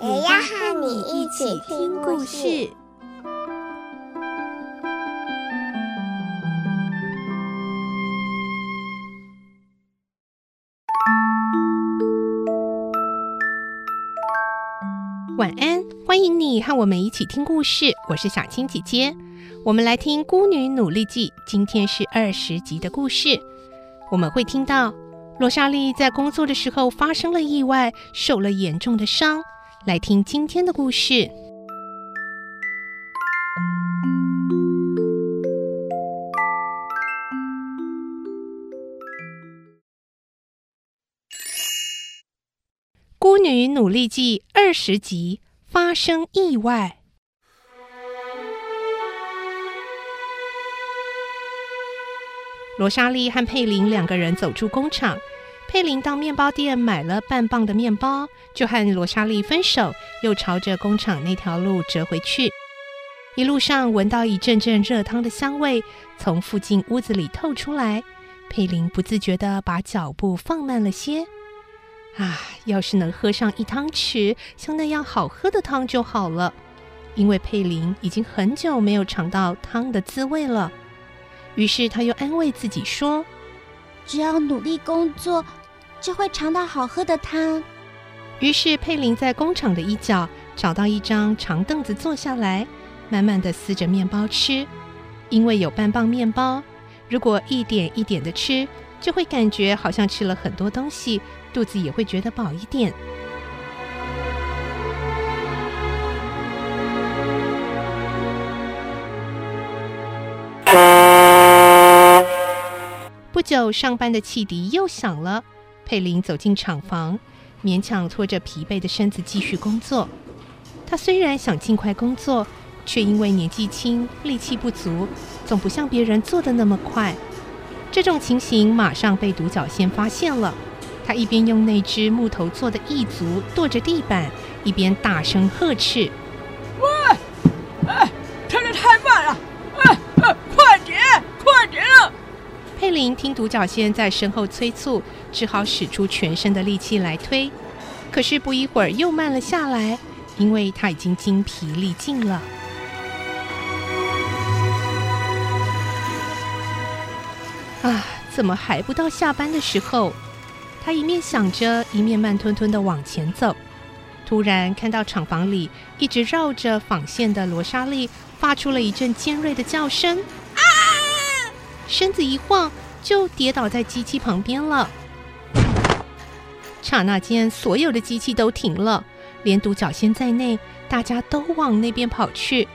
也要和你一起听故事。晚安，欢迎你和我们一起听故事。我是小青姐姐，我们来听《孤女努力记》，今天是二十集的故事。我们会听到罗莎莉在工作的时候发生了意外，受了严重的伤。来听今天的故事，《孤女努力记》二十集，发生意外。罗莎莉和佩林两个人走出工厂。佩林到面包店买了半磅的面包，就和罗莎莉分手，又朝着工厂那条路折回去。一路上闻到一阵阵热汤的香味从附近屋子里透出来，佩林不自觉地把脚步放慢了些。啊，要是能喝上一汤匙像那样好喝的汤就好了，因为佩林已经很久没有尝到汤的滋味了。于是他又安慰自己说：“只要努力工作。”就会尝到好喝的汤。于是佩林在工厂的一角找到一张长凳子坐下来，慢慢的撕着面包吃。因为有半磅面包，如果一点一点的吃，就会感觉好像吃了很多东西，肚子也会觉得饱一点。不久，上班的汽笛又响了。佩林走进厂房，勉强拖着疲惫的身子继续工作。他虽然想尽快工作，却因为年纪轻、力气不足，总不像别人做得那么快。这种情形马上被独角仙发现了。他一边用那只木头做的翼足跺着地板，一边大声呵斥：“林听独角仙在身后催促，只好使出全身的力气来推。可是不一会儿又慢了下来，因为他已经精疲力尽了。啊，怎么还不到下班的时候？他一面想着，一面慢吞吞地往前走。突然看到厂房里一直绕着纺线的罗莎莉发出了一阵尖锐的叫声。啊身子一晃，就跌倒在机器旁边了。刹那间，所有的机器都停了，连独角仙在内，大家都往那边跑去。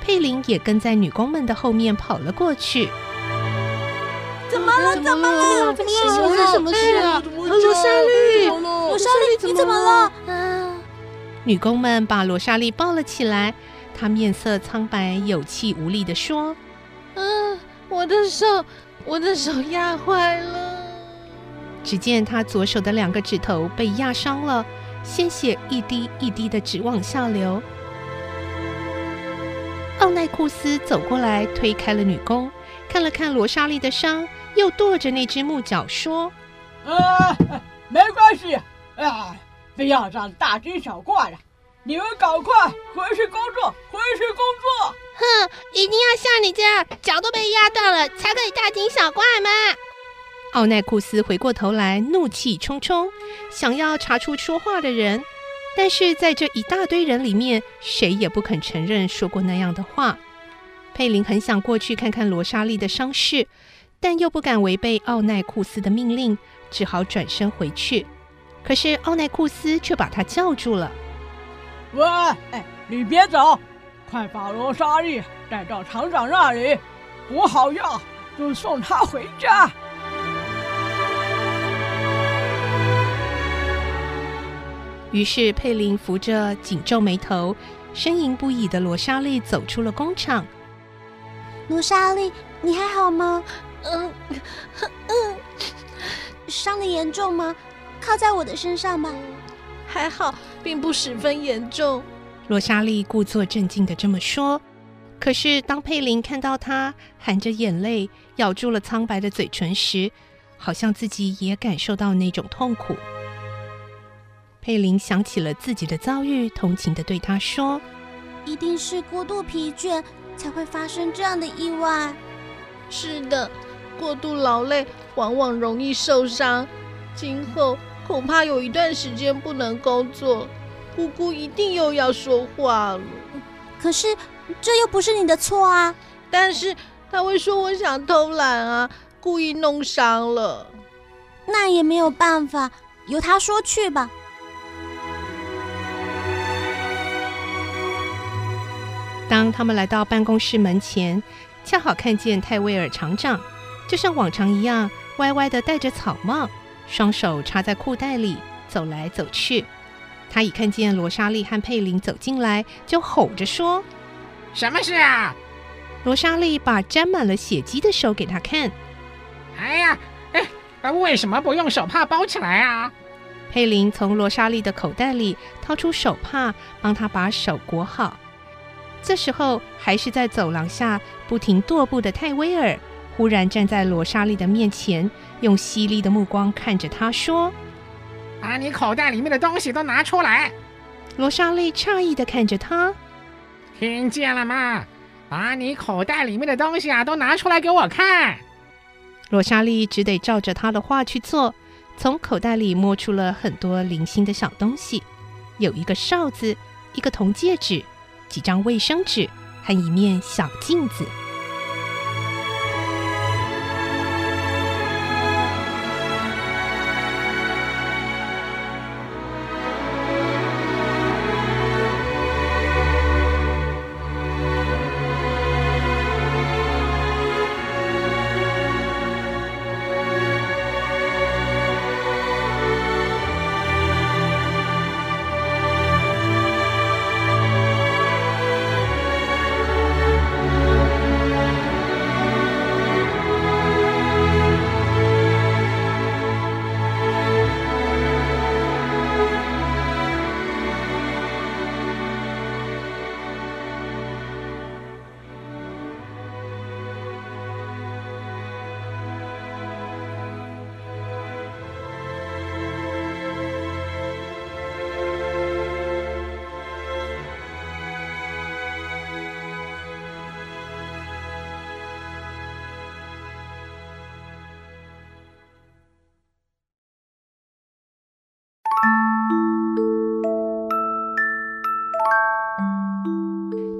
佩林也跟在女工们的后面跑了过去。怎么了？怎么了？怎么了？发生什么事啊？罗莎莉，罗莎莉，你怎么了？啊！女工们把罗莎莉抱了起来，她面色苍白，有气无力地说：“嗯。”我的手，我的手压坏了。只见他左手的两个指头被压伤了，鲜血一滴一滴的直往下流。奥奈库斯走过来，推开了女工，看了看罗莎莉的伤，又跺着那只木脚说：“啊，没关系，啊，非要这样大惊小怪的。”你们赶快回去工作，回去工作！哼，一定要像你这样，脚都被压断了，才可以大惊小怪吗？奥奈库斯回过头来，怒气冲冲，想要查出说话的人，但是在这一大堆人里面，谁也不肯承认说过那样的话。佩林很想过去看看罗莎莉的伤势，但又不敢违背奥奈库斯的命令，只好转身回去。可是奥奈库斯却把他叫住了。喂，哎，你别走，快把罗莎莉带到厂长那里，补好药就送她回家。于是佩林扶着紧皱眉头、呻吟不已的罗莎莉走出了工厂。罗莎莉，你还好吗？嗯嗯，伤的严重吗？靠在我的身上吧。还好，并不十分严重。罗莎莉故作镇静的这么说。可是当佩林看到她含着眼泪咬住了苍白的嘴唇时，好像自己也感受到那种痛苦。佩林想起了自己的遭遇，同情的对他说：“一定是过度疲倦才会发生这样的意外。”“是的，过度劳累往往容易受伤，今后恐怕有一段时间不能工作。”姑姑一定又要说话了。可是这又不是你的错啊！但是他会说我想偷懒啊，故意弄伤了。那也没有办法，由他说去吧。当他们来到办公室门前，恰好看见泰威尔厂长，就像往常一样，歪歪的戴着草帽，双手插在裤袋里，走来走去。他一看见罗莎莉和佩林走进来，就吼着说：“什么事啊？”罗莎莉把沾满了血迹的手给他看。“哎呀，哎，为什么不用手帕包起来啊？”佩林从罗莎莉的口袋里掏出手帕，帮她把手裹好。这时候，还是在走廊下不停踱步的泰威尔，忽然站在罗莎莉的面前，用犀利的目光看着她说：“把你口袋里面的东西都拿出来！”罗莎莉诧异地看着他：“听见了吗？把你口袋里面的东西啊，都拿出来给我看！”罗莎莉只得照着他的话去做，从口袋里摸出了很多零星的小东西，有一个哨子，一个铜戒指。几张卫生纸和一面小镜子。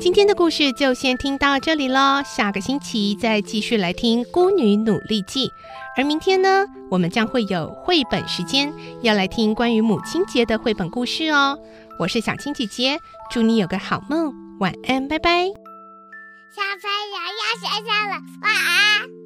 今天的故事就先听到这里喽，下个星期再继续来听《孤女努力记》。而明天呢，我们将会有绘本时间，要来听关于母亲节的绘本故事哦。我是小青姐姐，祝你有个好梦，晚安，拜拜。小朋友要睡觉了，晚安。